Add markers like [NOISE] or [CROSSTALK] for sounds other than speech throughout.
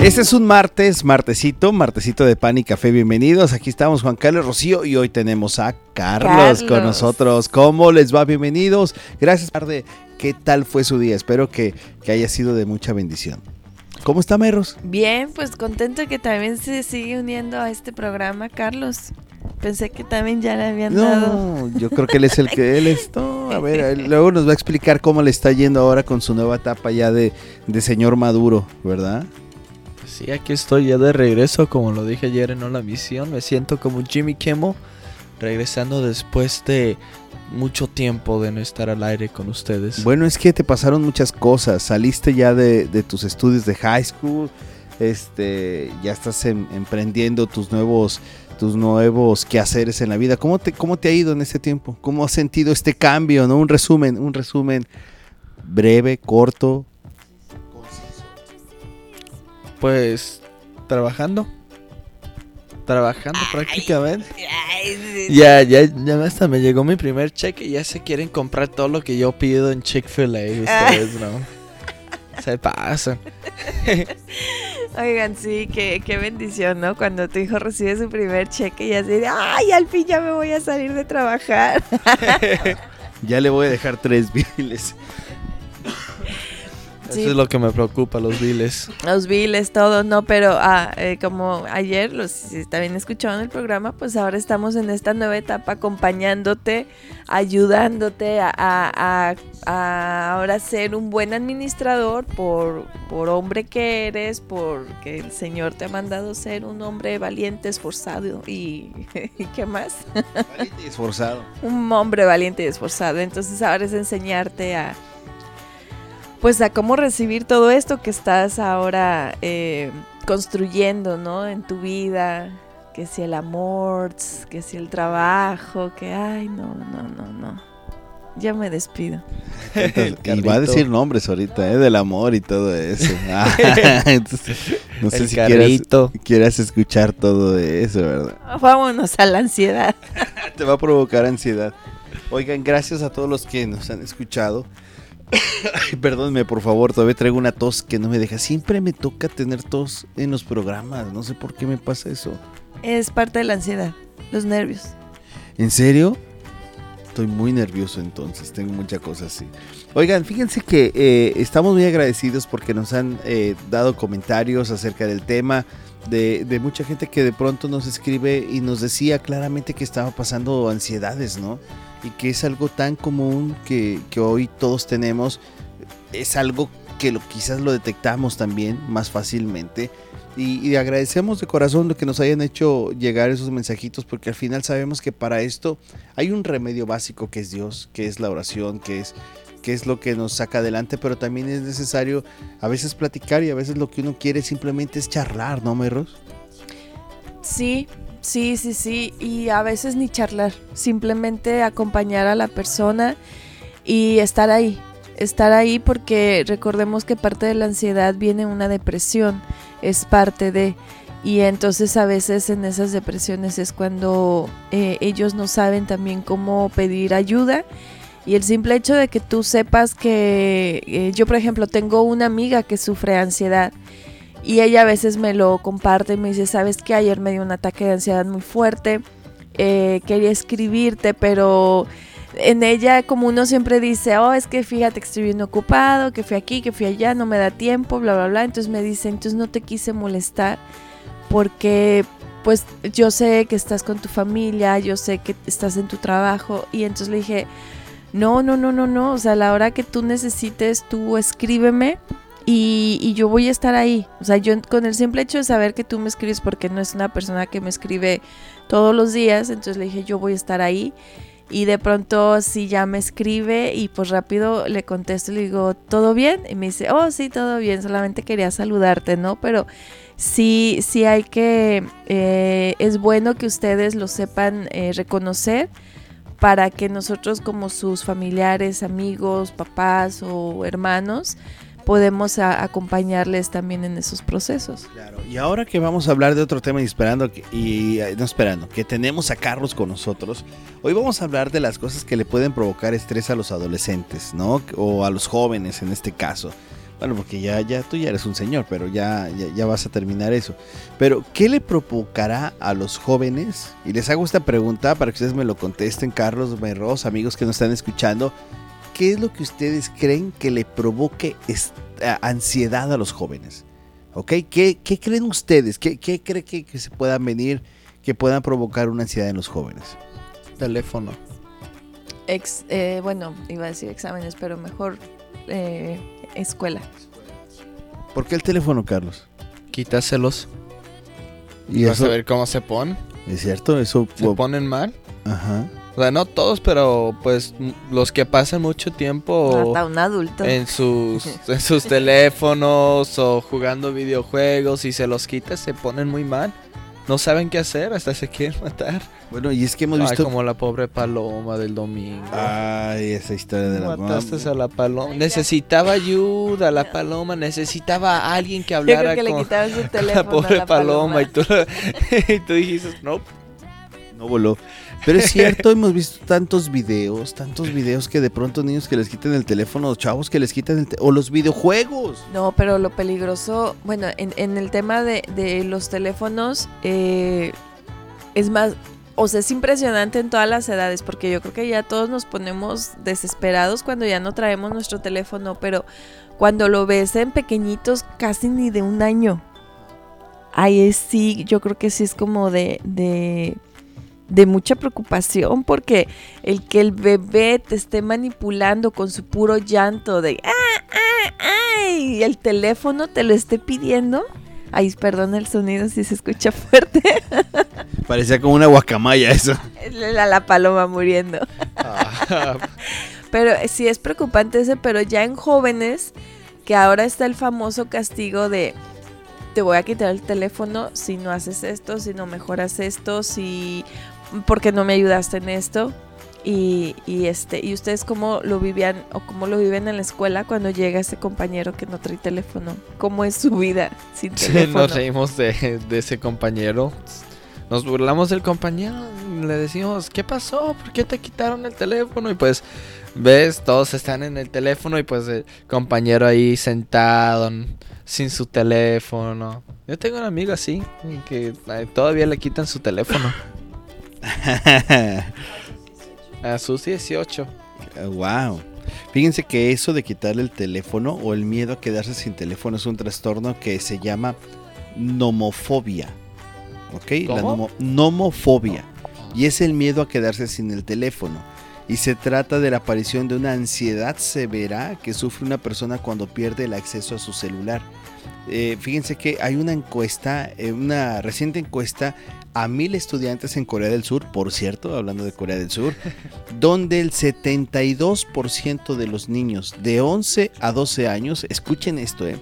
Este es un martes, martesito, martesito de pan y café. Bienvenidos. Aquí estamos Juan Carlos Rocío y hoy tenemos a Carlos, Carlos. con nosotros. ¿Cómo les va? Bienvenidos. Gracias, tarde. ¿Qué tal fue su día? Espero que, que haya sido de mucha bendición. ¿Cómo está Merros? Bien, pues contento que también se sigue uniendo a este programa, Carlos. Pensé que también ya le habían dado. No, yo creo que él es el que él es. No, a ver, él luego nos va a explicar cómo le está yendo ahora con su nueva etapa ya de, de señor maduro, ¿verdad? Sí, aquí estoy ya de regreso, como lo dije ayer en Hola Misión. Me siento como Jimmy Kimmel, regresando después de mucho tiempo de no estar al aire con ustedes. Bueno, es que te pasaron muchas cosas. Saliste ya de, de tus estudios de high school. Este, ya estás em- emprendiendo tus nuevos, tus nuevos quehaceres en la vida. ¿Cómo te, cómo te ha ido en este tiempo? ¿Cómo has sentido este cambio? ¿No? Un resumen, un resumen breve, corto. Pues trabajando. Trabajando prácticamente. Ya, ya, ya hasta me llegó mi primer cheque y ya se quieren comprar todo lo que yo pido en Chick-fil-A. [LAUGHS] Ustedes, ¿no? Se pasan. [LAUGHS] Oigan, sí, qué, qué bendición, ¿no? Cuando tu hijo recibe su primer cheque y así de, ay, al fin ya me voy a salir de trabajar. [LAUGHS] Ya le voy a dejar tres biles. Sí. Eso es lo que me preocupa, los biles. Los biles, todo, no, pero ah, eh, como ayer, los si también escucharon el programa, pues ahora estamos en esta nueva etapa acompañándote, ayudándote a, a- a- a ahora ser un buen administrador por, por hombre que eres, porque el Señor te ha mandado ser un hombre valiente, esforzado y, [LAUGHS] ¿y qué más? Valiente y esforzado. un hombre valiente y esforzado. Entonces ahora es enseñarte a, pues a cómo recibir todo esto que estás ahora eh, construyendo, ¿no? En tu vida, que si el amor, que si el trabajo, que ay, no, no, no, no. Ya me despido. Entonces, [LAUGHS] y va a decir nombres ahorita, ¿eh? Del amor y todo eso. [LAUGHS] Ah, [LAUGHS] entonces, no sé El si quieras, carrito. quieras escuchar todo eso, ¿verdad? Vámonos a la ansiedad. Te va a provocar ansiedad. Oigan, gracias a todos los que nos han escuchado. Perdónme, por favor, todavía traigo una tos que no me deja. Siempre me toca tener tos en los programas. No sé por qué me pasa eso. Es parte de la ansiedad, los nervios. ¿En serio? Estoy muy nervioso entonces, tengo mucha cosa así. Oigan, fíjense que eh, estamos muy agradecidos porque nos han eh, dado comentarios acerca del tema, de, de mucha gente que de pronto nos escribe y nos decía claramente que estaba pasando ansiedades, ¿no? Y que es algo tan común que, que hoy todos tenemos, es algo que lo, quizás lo detectamos también más fácilmente. Y, y agradecemos de corazón lo que nos hayan hecho llegar esos mensajitos porque al final sabemos que para esto hay un remedio básico que es Dios, que es la oración, que es, que es lo que nos saca adelante, pero también es necesario a veces platicar y a veces lo que uno quiere simplemente es charlar, ¿no, Merros? Sí, sí, sí, sí. Y a veces ni charlar. Simplemente acompañar a la persona y estar ahí. Estar ahí porque recordemos que parte de la ansiedad viene una depresión. Es parte de... Y entonces a veces en esas depresiones es cuando eh, ellos no saben también cómo pedir ayuda. Y el simple hecho de que tú sepas que eh, yo, por ejemplo, tengo una amiga que sufre ansiedad y ella a veces me lo comparte y me dice, sabes que ayer me dio un ataque de ansiedad muy fuerte, eh, quería escribirte, pero en ella como uno siempre dice, oh, es que fíjate que estoy bien ocupado, que fui aquí, que fui allá, no me da tiempo, bla, bla, bla. Entonces me dice, entonces no te quise molestar porque pues yo sé que estás con tu familia, yo sé que estás en tu trabajo y entonces le dije, no, no, no, no, no, o sea, a la hora que tú necesites, tú escríbeme y, yo voy a estar ahí. O sea, yo con el simple hecho de saber que tú me escribes, porque no es una persona que me escribe todos los días, entonces le dije, yo voy a estar ahí. Y de pronto si ya me escribe y pues rápido le contesto y le digo, ¿todo bien? Y me dice, oh, sí, todo bien, solamente quería saludarte, ¿no? Pero sí, sí hay que, eh, es bueno que ustedes lo sepan eh, reconocer para que nosotros como sus familiares, amigos, papás o hermanos podemos a- acompañarles también en esos procesos. Claro, y ahora que vamos a hablar de otro tema y esperando que, y eh, no esperando, que tenemos a Carlos con nosotros, hoy vamos a hablar de las cosas que le pueden provocar estrés a los adolescentes, ¿no? O a los jóvenes en este caso. Bueno, porque ya, ya tú ya eres un señor, pero ya, ya, ya vas a terminar eso. Pero, ¿qué le provocará a los jóvenes? Y les hago esta pregunta para que ustedes me lo contesten, Carlos, Merros, amigos que nos están escuchando. ¿Qué es lo que ustedes creen que le provoque ansiedad a los jóvenes? ¿Ok? ¿Qué, qué creen ustedes? ¿Qué, qué creen que, que se puedan venir, que puedan provocar una ansiedad en los jóvenes? Teléfono. Ex, eh, bueno, iba a decir exámenes, pero mejor eh, escuela. ¿Por qué el teléfono, Carlos? Quítaselos. Y Vas eso, a ver cómo se ponen. ¿Es cierto? Eso... Se ponen mal. Ajá. O sea, no todos, pero pues los que pasan mucho tiempo Hasta un adulto. en sus, [LAUGHS] en sus teléfonos o jugando videojuegos y se los quitas, se ponen muy mal. No saben qué hacer, hasta se quieren [LAUGHS] matar. Bueno, y es que hemos Ay, visto... como la pobre paloma del domingo. Ay, esa historia de la Mataste mamá. a la paloma. Necesitaba ayuda, la paloma necesitaba a alguien que Yo hablara creo que le con quitaron [LAUGHS] su la teléfono a pobre la paloma, paloma. y tú, y tú dijiste, no, No voló. Pero es cierto, hemos visto tantos videos, tantos videos que de pronto niños que les quitan el teléfono, chavos que les quitan el te- o los videojuegos. No, pero lo peligroso, bueno, en, el tema de, los teléfonos, eh, es más, o sea, es impresionante en todas las edades, porque yo creo que ya todos nos ponemos desesperados cuando ya no traemos nuestro teléfono, pero cuando lo ves en pequeñitos, casi ni de un año. Ahí sí, yo creo que sí es como de, de mucha preocupación, porque el que el bebé te esté manipulando con su puro llanto de ¡ah, ah, ah! y el teléfono te lo esté pidiendo. Ay, perdón el sonido si se escucha [LAUGHS] fuerte. Parecía como una guacamaya eso. la, la paloma muriendo. Ah, Pero sí es preocupante ese, pero ya en jóvenes, que ahora está el famoso castigo de te voy a quitar el teléfono si no haces esto, si no mejoras esto, si porque no me ayudaste en esto. Y, y este, y ustedes cómo lo vivían o cómo lo viven en la escuela cuando llega ese compañero que no trae teléfono. ¿Cómo es su vida sin [LAUGHS] Sí, teléfono? nos reímos de, de ese compañero. Nos burlamos del compañero. Le decimos, ¿qué pasó? ¿Por qué te quitaron el teléfono? Y pues, ves, todos están en el teléfono y pues el compañero ahí sentado, sin su teléfono. Yo tengo un amigo así, que eh, todavía le quitan su teléfono. [LAUGHS] [LAUGHS] A sus 18. wow. Fíjense que eso de quitarle el teléfono o el miedo a quedarse sin teléfono es un trastorno que se llama nomofobia. ¿Ok? La nomofobia. Y es el miedo a quedarse sin el teléfono. Y se trata de la aparición de una ansiedad severa que sufre una persona cuando pierde el acceso a su celular. Eh, fíjense que hay una encuesta, eh, una reciente encuesta a mil estudiantes en Corea del Sur, por cierto, hablando de Corea del Sur, [LAUGHS] donde el 72% de los niños de 11 a 12 años, escuchen esto, eh,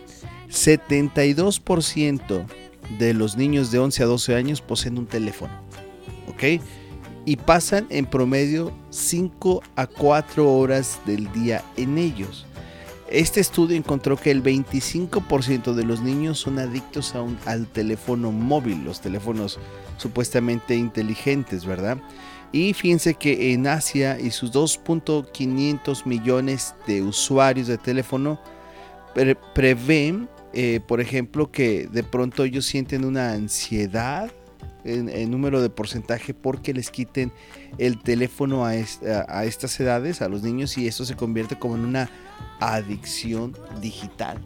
72% de los niños de 11 a 12 años poseen un teléfono, ¿ok? Y pasan en promedio 5 a 4 horas del día en ellos. Este estudio encontró que el 25% de los niños son adictos al teléfono móvil, los teléfonos supuestamente inteligentes, ¿verdad? Y fíjense que en Asia y sus 2.500 millones de usuarios de teléfono pre- prevén, eh, por ejemplo, que de pronto ellos sienten una ansiedad en, número de porcentaje porque les quiten el teléfono a- a estas edades, a los niños, y eso se convierte como en una adicción digital.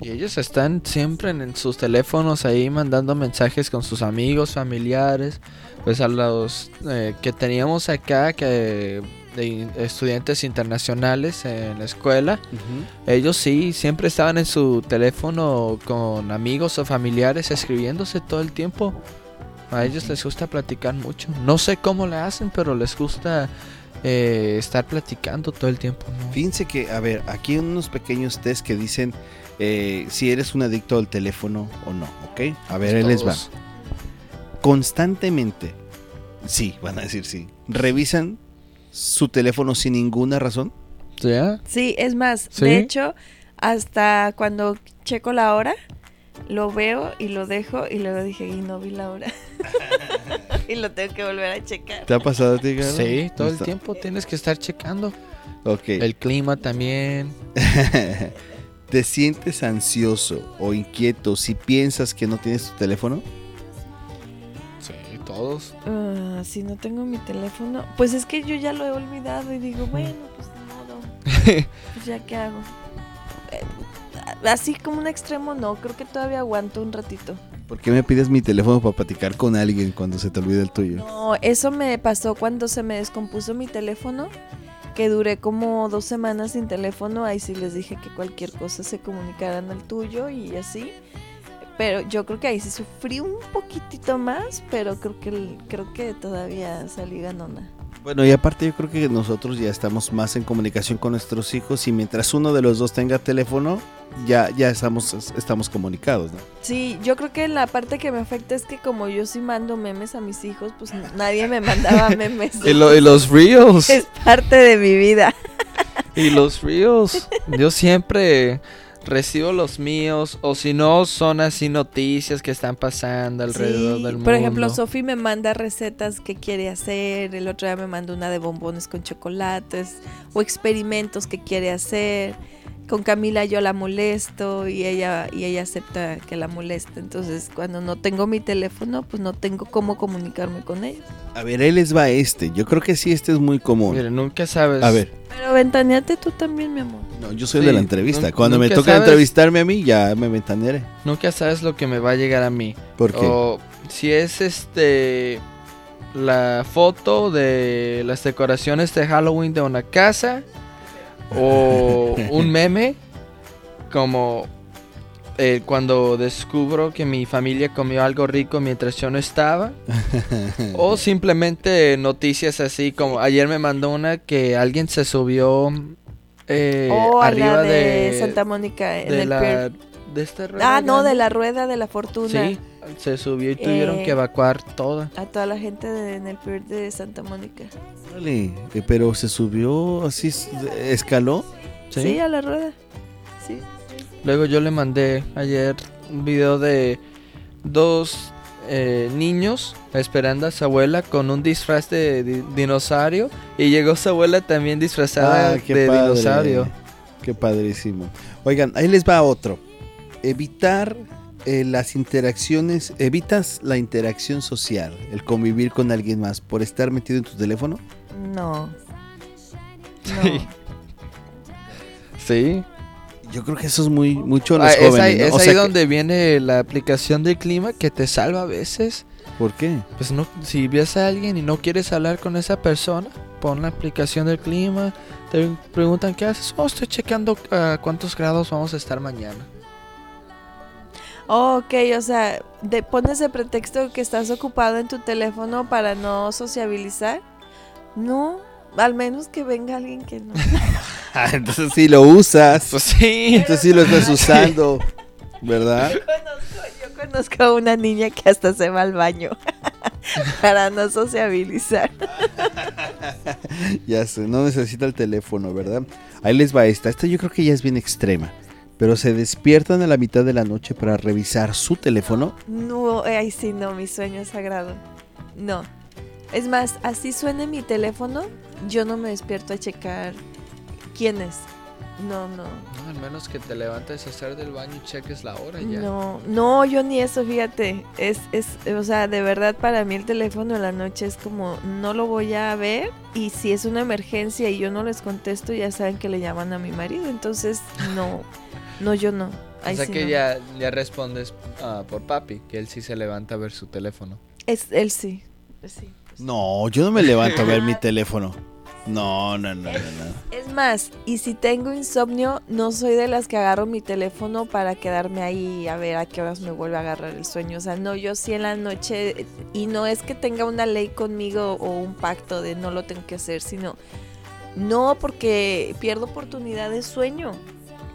Y ellos están siempre en, sus teléfonos ahí mandando mensajes con sus amigos, familiares. Pues a los eh, que teníamos acá, que de estudiantes internacionales en la escuela, ellos sí, siempre estaban en su teléfono con amigos o familiares escribiéndose todo el tiempo. A ellos les gusta platicar mucho. No sé cómo le hacen, pero les gusta eh, estar platicando todo el tiempo. ¿no? Fíjense que, a ver, aquí hay unos pequeños test que dicen eh, si eres un adicto al teléfono o no, ¿ok? A ver, ahí les va. Constantemente, sí, van a decir sí, revisan su teléfono sin ninguna razón. ¿Ya? Sí, es más, ¿Sí? de hecho, hasta cuando checo la hora, lo veo y lo dejo y luego dije, y no vi la hora. [LAUGHS] y lo tengo que volver a checar. ¿Te ha pasado a ti, Garo? Sí, todo el tiempo tienes que estar checando. Ok. El clima también. [LAUGHS] ¿Te sientes ansioso o inquieto si piensas que no tienes tu teléfono? Sí, todos. Ah, si no tengo mi teléfono, pues es que yo ya lo he olvidado y digo, bueno, pues de modo. [LAUGHS] pues ya qué hago. Eh, así como un extremo no, creo que todavía aguanto un ratito. ¿Por qué me pides mi teléfono para platicar con alguien cuando se te olvida el tuyo? No, eso me pasó cuando se me descompuso mi teléfono, que duré como dos semanas sin teléfono, ahí sí les dije que cualquier cosa se comunicaran al tuyo y así. Pero yo creo que ahí sí sufrí un poquitito más, pero creo que creo que todavía salí ganona. Bueno, y aparte yo creo que nosotros ya estamos más en comunicación con nuestros hijos y mientras uno de los dos tenga teléfono, ya, ya estamos, estamos comunicados, ¿no? Sí, yo creo que la parte que me afecta es que como yo sí mando memes a mis hijos, pues nadie me mandaba [LAUGHS] memes. y, lo- y los reels. Es parte de mi vida. Y los reels. Yo siempre recibo los míos. O si no, son así noticias que están pasando alrededor Sí, del mundo. Por ejemplo, Sofi me manda recetas que quiere hacer, el otro día me mandó una de bombones con chocolates o experimentos que quiere hacer. Con Camila yo la molesto y ella y ella acepta que la moleste. Entonces, cuando no tengo mi teléfono, pues no tengo cómo comunicarme con ella. A ver, ahí les va este. Yo creo que sí, este es muy común. Mira, nunca sabes. A ver, Pero ventaneate tú también, mi amor. no, yo soy Sí, de la entrevista. Cuando me toca sabes. entrevistarme a mí, ya me ventanearé. Nunca sabes lo que me va a llegar a mí. ¿Por qué? O si es este. La foto de las decoraciones de Halloween de una casa. O un meme. Como. eh, cuando descubro que mi familia comió algo rico mientras yo no estaba. [LAUGHS] O simplemente noticias así como ayer me mandó una que alguien se subió eh, o a arriba la de, de, Santa Mónica en de el la pier. De esta rueda Ah, no, grande. de la rueda de la fortuna. Sí, se subió y tuvieron Eh, que evacuar toda. A toda la gente de- en el pier de Santa Mónica. Órale, eh, pero se subió así, escaló. ¿sí? ¿Sí? a la rueda. Sí. Luego yo le mandé ayer un video de dos eh, niños esperando a su abuela con un disfraz de di- dinosaurio y llegó su abuela también disfrazada Ah, qué de padre. dinosaurio. Qué padrísimo. Oigan, ahí les va otro. Evitar eh, las interacciones, evitas la interacción social, el convivir con alguien más por estar metido en tu teléfono. No. No. Sí. [LAUGHS] Sí. Yo creo que eso es muy mucho en los Ah, es jóvenes. ahí, ¿no? es O ahí que- donde viene la aplicación del clima que te salva a veces. ¿Por qué? Pues no, si ves a alguien y no quieres hablar con esa persona, pon la aplicación del clima, te preguntan qué haces, oh, estoy checando a cuántos grados vamos a estar mañana. Oh, ok, o sea, de, pones de pretexto que estás ocupado en tu teléfono para no sociabilizar. No, al menos que venga alguien que no. [LAUGHS] Ah, entonces sí lo usas. Pues sí. Entonces sí lo estás usando, ¿verdad? Conozco- yo conozco a una niña que hasta se va al baño [LAUGHS] para no sociabilizar. [LAUGHS] Ya sé, no necesita el teléfono, ¿verdad? Ahí les va esta. Esta yo creo que ya es bien extrema. Pero se despiertan a la mitad de la noche para revisar su teléfono. No, ay, sí, no, mi sueño es sagrado. No. Es más, así suene mi teléfono, yo no me despierto a checar quién es. No, no. No, al menos que te levantes a hacer del baño y cheques la hora ya. No, no, yo ni eso, fíjate. Es, es, o sea, de verdad para mí el teléfono en la noche es como, no lo voy a ver. Y si es una emergencia y yo no les contesto, ya saben que le llaman a mi marido. Entonces, no, [LAUGHS] no, yo no. o sea sí que no. ya, ya respondes ah, por papi, que él sí se levanta a ver su teléfono. Es, él sí. Sí. No, yo no me levanto a ver mi [LAUGHS] teléfono. No, no, no, no, no. Es más, y si tengo insomnio, no soy de las que agarro mi teléfono para quedarme ahí a ver a qué horas me vuelve a agarrar el sueño. O sea, no, yo sí en la noche, y no es que tenga una ley conmigo o un pacto de no lo tengo que hacer, sino no porque pierdo oportunidad de sueño.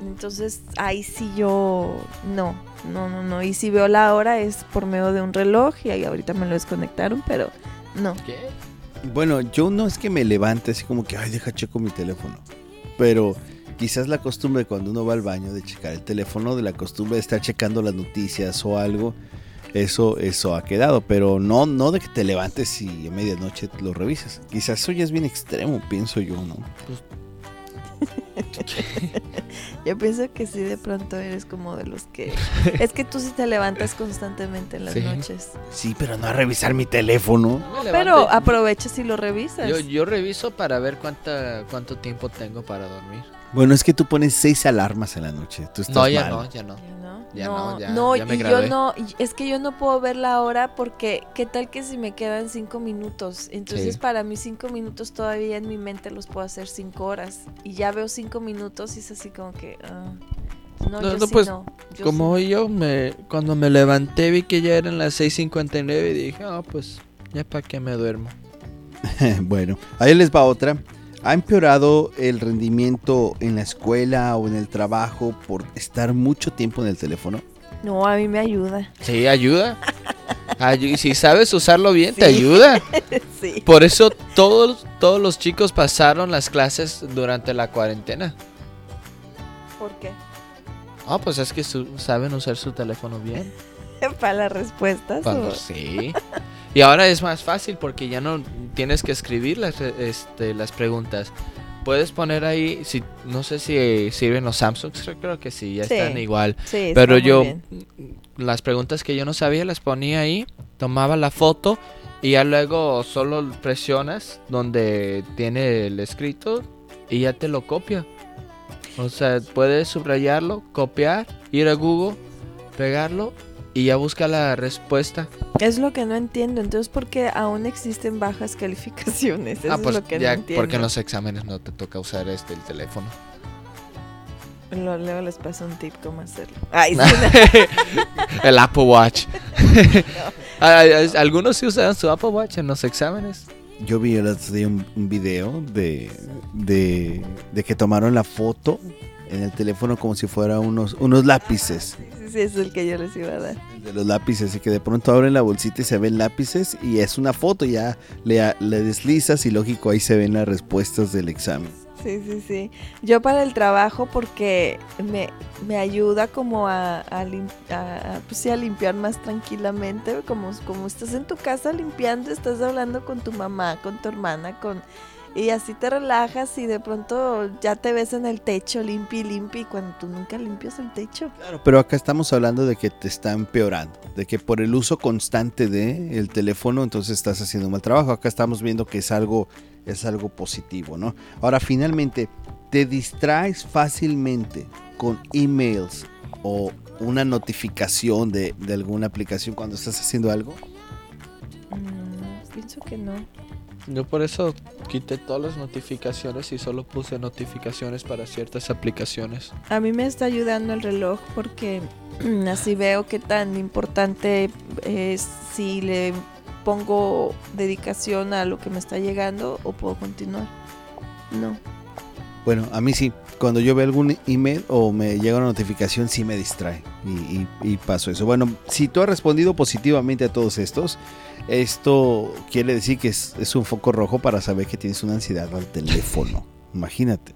Entonces, ahí sí yo no, no, no, no. Y si veo la hora es por medio de un reloj y ahí ahorita me lo desconectaron, pero no. ¿Qué? Bueno, yo no es que me levante así como que, ay, deja checo mi teléfono. Pero quizás la costumbre cuando uno va al baño de checar el teléfono, de la costumbre de estar checando las noticias o algo, eso, eso ha quedado. Pero no, no de que te levantes y a medianoche lo revises. Quizás eso ya es bien extremo, pienso yo, ¿no? [LAUGHS] Yo pienso que sí, de pronto eres como de los que... [LAUGHS] es que tú sí te levantas constantemente en las Sí. noches. Sí, pero no a revisar mi teléfono. Pero aprovechas y lo revisas. yo, yo reviso para ver cuánta, cuánto tiempo tengo para dormir. Bueno, es que tú pones seis alarmas en la noche. Tú estás No, ya mal. no, ya no. Ya no, no, no, ya- no, ya me y yo no, es que yo no puedo ver la hora porque qué tal que si me quedan cinco minutos, entonces Sí. para mí cinco minutos todavía en mi mente los puedo hacer cinco horas y ya veo cinco minutos y es así como que, ah, no, No, yo no, sí pues, no, yo Como sí yo, me, cuando me levanté vi que ya eran las 6.59 y dije, ah, pues ya para qué me duermo. [LAUGHS] bueno, ahí les va otra. ¿Ha empeorado el rendimiento en la escuela o en el trabajo por estar mucho tiempo en el teléfono? no. A mí me ayuda. Sí, ayuda. [LAUGHS] Ayu- si sabes usarlo bien, te ayuda. [LAUGHS] sí. Por eso todos, todos los chicos pasaron las clases durante la cuarentena. ¿Por qué? Ah, pues es que su- saben usar su teléfono bien. [LAUGHS] Para las respuestas. Cuando- o- sí. Y ahora es más fácil porque ya no tienes que escribir las, este, las preguntas. Puedes poner ahí, si, no sé si sirven los Samsungs, creo- que sí, ya Sí. están igual. Sí, Pero yo, bien. las preguntas que yo no sabía las ponía ahí, tomaba la foto y ya luego solo presionas donde tiene el escrito y ya te lo copia. O sea, puedes subrayarlo, copiar, ir a Google, pegarlo y ya busca la respuesta. Es lo que no entiendo. Entonces, ¿por qué aún existen bajas [LAUGHS] calificaciones? Eso ah, es pues lo que ya, no entiendo. porque en los exámenes no te toca usar este el teléfono. Lo- Luego les paso un tip cómo hacerlo. Ay, sí, [LAUGHS] el Apple Watch. [LAUGHS] Ah, ah, Algunos sí usan su Apple Watch en los exámenes. Yo vi el otro día un, un video de, de, de que tomaron la foto en el teléfono como si fuera unos, unos lápices. sí, sí, es el que yo les iba a dar. El de los lápices y que de pronto abren la bolsita y se ven lápices y es una foto, ya le, le deslizas y lógico ahí se ven las respuestas del examen. Sí, sí, sí. Yo para el trabajo porque me, me ayuda como a, a, lim- a- pues sí, a limpiar más tranquilamente, como, como estás en tu casa limpiando, estás hablando con tu mamá, con tu hermana, con y así te relajas y de pronto ya te ves en el techo limpio y cuando tú nunca limpias el techo. Claro, pero acá estamos hablando de que te está empeorando, de que por el uso constante de el teléfono entonces estás haciendo un mal trabajo. Acá estamos viendo que es algo es algo positivo, ¿no? Ahora finalmente te distraes fácilmente con emails o una notificación de, de alguna aplicación cuando estás haciendo algo. Mm, pienso que no. Yo por eso quité todas las notificaciones y solo puse notificaciones para ciertas aplicaciones. A mí me está ayudando el reloj porque [CLEARS THROAT] así veo qué tan importante es si le pongo dedicación a lo que me está llegando o puedo continuar. No. Bueno, a mí sí. Cuando yo veo algún email o me llega una notificación, sí me distrae y, y- y paso eso. Bueno, si tú has respondido positivamente a todos estos, esto quiere decir que es, es un foco rojo para saber que tienes una ansiedad al teléfono. [LAUGHS] Imagínate.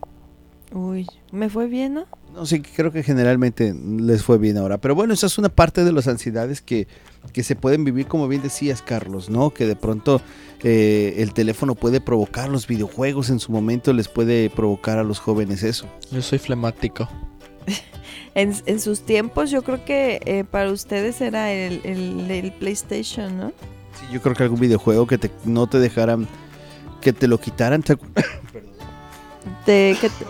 Uy, me fue bien, ¿no? No sé, creo que generalmente les fue bien ahora. Pero bueno, esa es una parte de las ansiedades que, que se pueden vivir, como bien decías, Carlos, ¿no? Que de pronto eh, el teléfono puede provocar los videojuegos en su momento, les puede provocar a los jóvenes eso. Yo soy flemático. [LAUGHS] En, en sus tiempos yo creo que eh, para ustedes era el, el- el PlayStation, ¿no? Sí, yo creo que algún videojuego que te, no te dejaran, que te lo quitaran. ¿te acu- [COUGHS] De que te-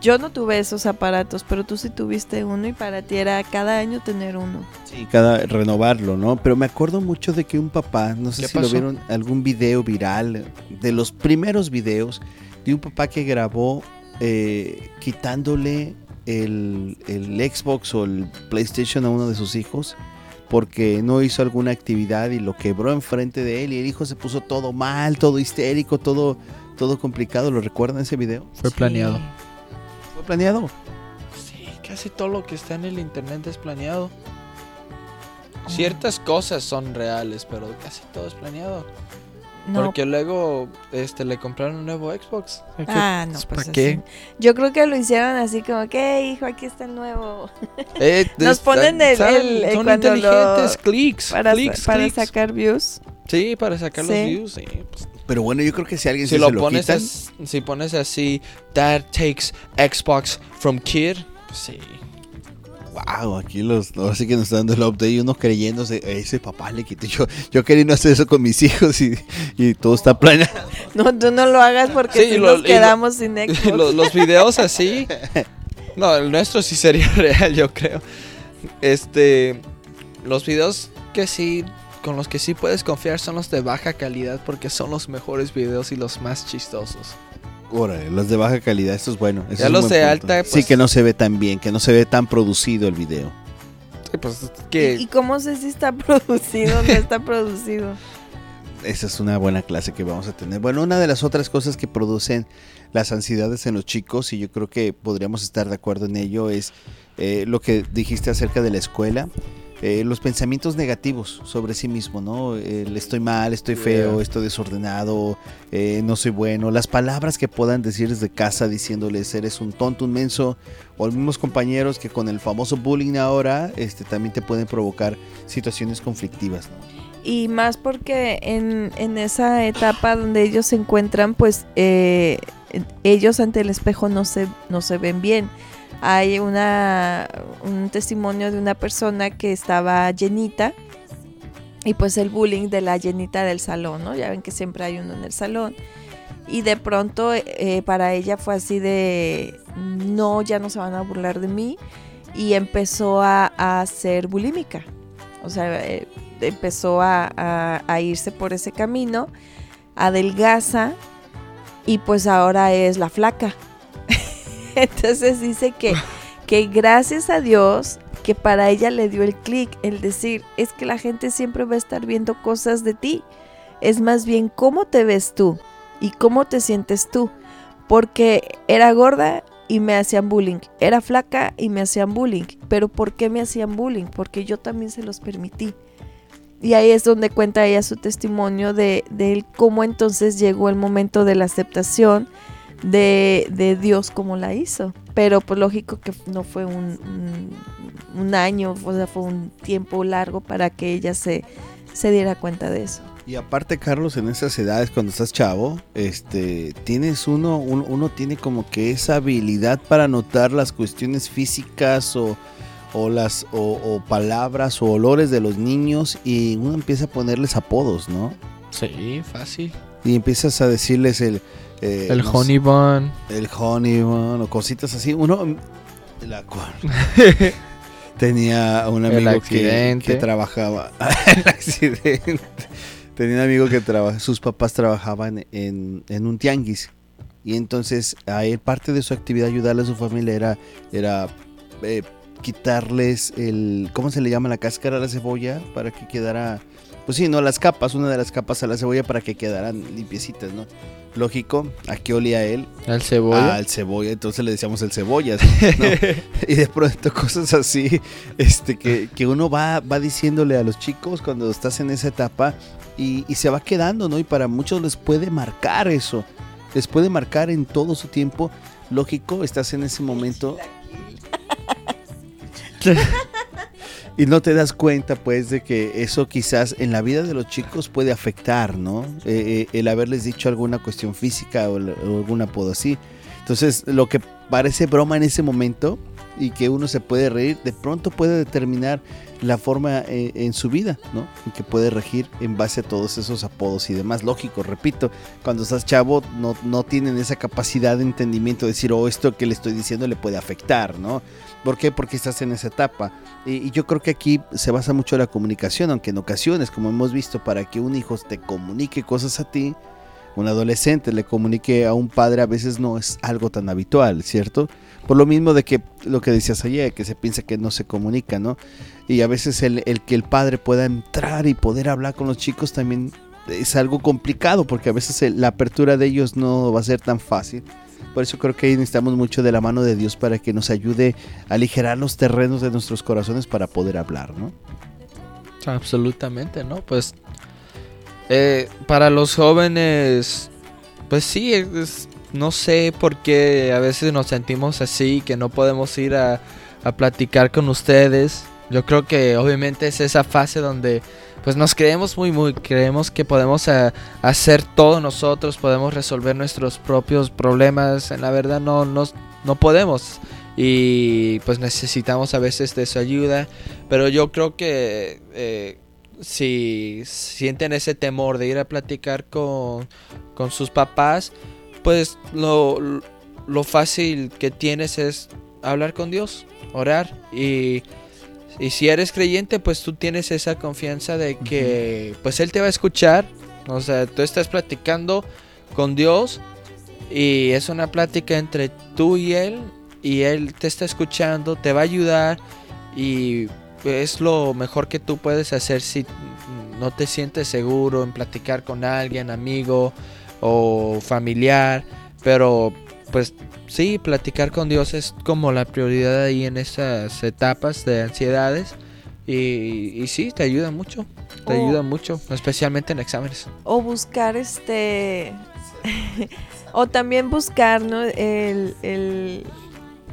yo no tuve esos aparatos, pero tú sí tuviste uno y para ti era cada año tener uno. Sí, cada renovarlo, ¿no? Pero me acuerdo mucho de que un papá, no sé ¿Qué si lo vieron, algún video viral, de los primeros videos, de un papá que grabó eh, quitándole el, el Xbox o el PlayStation a uno de sus hijos porque no hizo alguna actividad y lo quebró enfrente de él y el hijo se puso todo mal, todo histérico, todo, todo complicado. ¿Lo recuerdan ese video? Fue planeado. ¿Fue planeado? Sí, casi todo lo que está en el internet es planeado. Ciertas cosas son reales, pero casi todo es planeado. No, Porque luego este le compraron un nuevo Xbox. Ah, no, pues ¿Para así. qué? Yo creo que lo hicieron así como que, hijo, aquí está el nuevo. [LAUGHS] Eh, Nos están- ponen el- el- el son cuando inteligentes, lo- clics, Para, clics, para clics. sacar views. Sí, para sacar los views. sí, pues, Pero bueno, yo creo que si alguien si se lo se lo pones quitan, as- si pones así, Dad takes Xbox from kid, Sí. Wow, aquí los, ahora sí que nos está dando el update y uno creyéndose, ese papá le quité. Yo, yo queriendo hacer eso con mis hijos y, y todo está planeado. [LAUGHS] No, tú no lo hagas porque Sí, si lo- nos lo- quedamos [LAUGHS] sin Xbox. los, los videos así. [LAUGHS] No, el nuestro sí sería real, yo creo. Este. Los videos que sí. Con los que sí puedes confiar son los de baja calidad porque son los mejores videos y los más chistosos. Órale, los de baja calidad, esto es bueno. eso Ya es los de alta, Sí, pues- que no se ve tan bien, que no se ve tan producido el video. Sí, pues es ¿Y, cómo sé si está [LAUGHS] producido o no está producido? Esa es una buena clase que vamos a tener. Bueno, una de las otras cosas que producen las ansiedades en los chicos, y yo creo que podríamos estar de acuerdo en ello, es eh, lo que dijiste acerca de la escuela. Eh, los pensamientos negativos sobre sí mismo, ¿no? El estoy mal, estoy feo, Yeah. estoy desordenado, eh, no soy bueno. Las palabras que puedan decir desde casa diciéndoles eres un tonto, un menso, o los mismos compañeros que con el famoso bullying ahora este, también te pueden provocar situaciones conflictivas, ¿no? Y más porque en, en esa etapa donde ellos se encuentran, pues eh, ellos ante el espejo no se, no se ven bien. Hay una, un testimonio de una persona que estaba llenita y pues el bullying de la llenita del salón, ¿no? Ya ven que siempre hay uno en el salón. Y de pronto eh, para ella fue así de, no, ya no se van a burlar de mí. Y empezó a, a ser bulímica. O sea, eh, empezó a, a- a irse por ese camino, adelgaza y pues ahora es la flaca. [LAUGHS] Entonces dice que, que gracias a Dios que para ella le dio el clic el decir, es que la gente siempre va a estar viendo cosas de ti. Es más bien cómo te ves tú y cómo te sientes tú. Porque era gorda y me hacían bullying. Era flaca y me hacían bullying. Pero ¿por qué me hacían bullying? Porque yo también se los permití. Y ahí es donde cuenta ella su testimonio de, de cómo entonces llegó el momento de la aceptación de, de Dios como la hizo. Pero pues lógico que no fue un, un, un año, o sea, fue un tiempo largo para que ella se, se diera cuenta de eso. Y aparte, Carlos, en esas edades, cuando estás chavo, este, tienes uno, un- uno tiene como que esa habilidad para notar las cuestiones físicas o, o las o, o palabras o olores de los niños y uno empieza a ponerles apodos, ¿no? Sí, fácil. Y empiezas a decirles el eh, El no honey bun. el honey bun, o cositas así. Uno la [LAUGHS] cual tenía un amigo que, trabajaba [LAUGHS] el accidente. Tenía un amigo que trabaja, sus papás trabajaban en, en un tianguis. Y entonces a él parte de su actividad ayudarle a su familia era, era eh, quitarles el, ¿cómo se le llama la cáscara a la cebolla? Para que quedara, pues sí, no, las capas, una de las capas a la cebolla para que quedaran limpiecitas, ¿no? Lógico, ¿a qué olía él? El cebolla. Al cebolla, entonces le decíamos el cebollas. ¿no? [LAUGHS] y de pronto cosas así, este, que, que uno va, va diciéndole a los chicos cuando estás en esa etapa y, y se va quedando, ¿no? Y para muchos les puede marcar eso, les puede marcar en todo su tiempo. Lógico, estás en ese momento [LAUGHS] y no te das cuenta, pues, de que eso quizás en la vida de los chicos puede afectar, ¿no? Eh, eh, el haberles dicho alguna cuestión física o, o algún apodo así. Entonces, lo que parece broma en ese momento y que uno se puede reír, de pronto puede determinar la forma eh, en su vida, ¿no? En que puede regir en base a todos esos apodos y demás. Lógico, repito, cuando estás chavo no, no tienen esa capacidad de entendimiento de decir, oh, esto que le estoy diciendo le puede afectar, ¿no? ¿Por qué? Porque estás en esa etapa. Y, y yo creo que aquí se basa mucho la comunicación, aunque en ocasiones, como hemos visto, para que un hijo te comunique cosas a ti, un adolescente le comunique a un padre a veces no es algo tan habitual, ¿cierto? Por lo mismo de que lo que decías ayer, que se piensa que no se comunica, ¿no? Y a veces el, que el padre pueda entrar y poder hablar con los chicos también es algo complicado, porque a veces la apertura de ellos no va a ser tan fácil. Por eso creo que necesitamos mucho de la mano de Dios para que nos ayude a aligerar los terrenos de nuestros corazones para poder hablar, ¿no? Absolutamente, ¿no? Pues eh, para los jóvenes, pues sí, no sé por qué a veces nos sentimos así, que no podemos ir a, a platicar con ustedes. Yo creo que obviamente es esa fase donde pues nos creemos muy, muy, creemos que podemos eh, hacer todo nosotros, podemos resolver nuestros propios problemas. En la verdad no, no, no podemos. y pues necesitamos a veces de su ayuda. Pero yo creo que eh, si sienten ese temor de ir a platicar con, con sus papás, pues lo, lo fácil que tienes es hablar con Dios, orar y y si eres creyente, pues tú tienes esa confianza de que pues Él te va a escuchar. O sea, tú estás platicando con Dios y es una plática entre tú y Él y Él te está escuchando, te va a ayudar y es lo mejor que tú puedes hacer si no te sientes seguro en platicar con alguien, amigo o familiar. Pero pues sí, platicar con Dios es como la prioridad ahí en esas etapas de ansiedades. Y, y sí, te ayuda mucho. Te ayuda mucho, especialmente en exámenes. O buscar este. [LAUGHS] o también buscar, ¿no? El, el,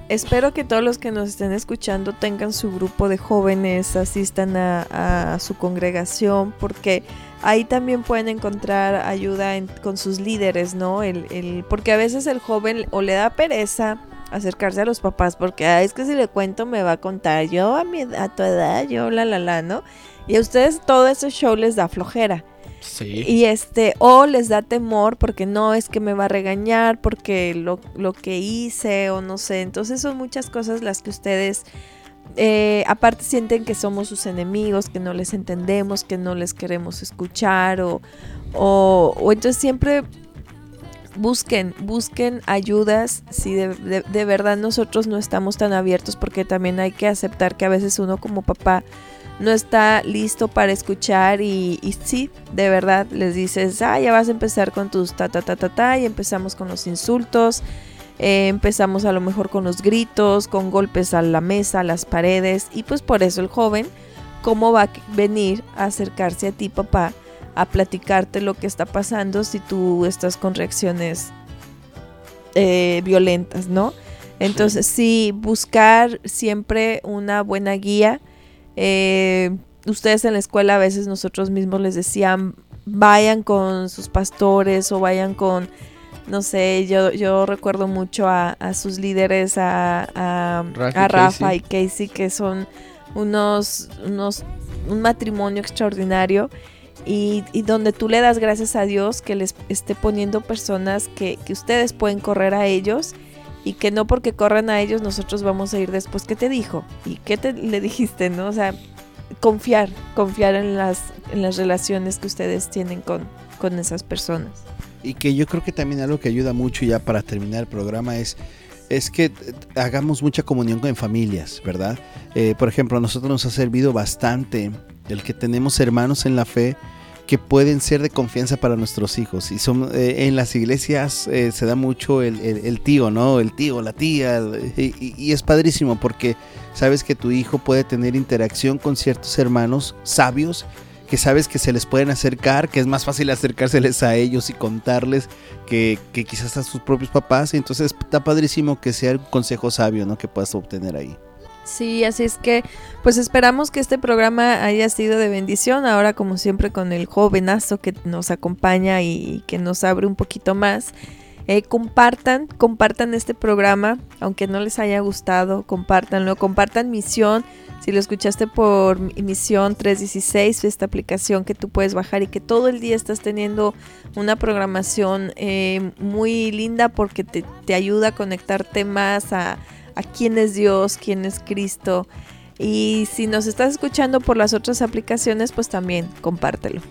Espero que todos los que nos estén escuchando tengan su grupo de jóvenes, asistan a, su congregación, porque ahí también pueden encontrar ayuda con sus líderes, ¿no? El, el, porque a veces el joven o le da pereza acercarse a los papás porque es que si le cuento me va a contar yo a mi a tu edad yo la la la no y a ustedes todo ese show les da flojera y este o les da temor porque no es que me va a regañar porque lo, lo que hice o no sé. Entonces son muchas cosas las que ustedes eh, aparte sienten que somos sus enemigos, que no les entendemos, que no les queremos escuchar o, o, entonces siempre busquen, busquen ayudas si de, de, verdad nosotros no estamos tan abiertos porque también hay que aceptar que a veces uno como papá no está listo para escuchar y, y sí, de verdad les dices, ah, ya vas a empezar con tus ta ta ta ta ta y empezamos con los insultos eh, empezamos a lo mejor con los gritos, con golpes a la mesa, a las paredes y pues por eso el joven, ¿cómo va a venir a acercarse a ti papá a platicarte lo que está pasando si tú estás con reacciones eh, violentas, ¿no? Entonces sí. buscar siempre una buena guía. Eh, ustedes en la escuela a veces nosotros mismos les decían vayan con sus pastores o vayan con no sé, yo, yo recuerdo mucho a, sus líderes, a, a, Rafa y Casey, que son unos, unos, un matrimonio extraordinario. Y, y, donde tú le das gracias a Dios que les esté poniendo personas que, que ustedes pueden correr a ellos y que no porque corran a ellos nosotros vamos a ir después. ¿Qué te dijo? ¿Y qué te le dijiste? ¿No? O sea, confiar, confiar en las, en las relaciones que ustedes tienen con, con esas personas y que yo creo que también algo que ayuda mucho ya para terminar el programa es es que hagamos mucha comunión con familias, ¿verdad? Eh, por ejemplo, a nosotros nos ha servido bastante el que tenemos hermanos en la fe que pueden ser de confianza para nuestros hijos. Y son, eh, en las iglesias eh, se da mucho el, tío, ¿no? El tío, la tía. Y, y, es padrísimo porque sabes que tu hijo puede tener interacción con ciertos hermanos sabios que sabes que se les pueden acercar, que es más fácil acercárseles a ellos y contarles que, quizás a sus propios papás. Y entonces está padrísimo que sea un consejo sabio, ¿no? Que puedas obtener ahí. Sí, así es que pues esperamos que este programa haya sido de bendición. Ahora como siempre con el jovenazo que nos acompaña y que nos abre un poquito más. Eh, compartan, compartan este programa, aunque no les haya gustado, compartanlo, compartan misión si lo escuchaste por emisión 316, esta aplicación que tú puedes bajar y que todo el día estás teniendo una programación eh, muy linda porque te, te, ayuda a conectarte más a, a quién es Dios, quién es Cristo. Y si nos estás escuchando por las otras aplicaciones, pues también compártelo.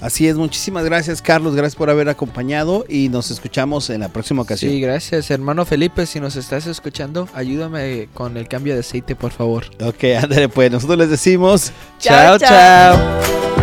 Así es, muchísimas gracias Carlos, gracias por haber acompañado y nos escuchamos en la próxima ocasión. Sí, gracias hermano Felipe, si nos estás escuchando, ayúdame con el cambio de aceite, por favor. Ok, [LAUGHS] ándale pues, nosotros les decimos chao. chao. chao.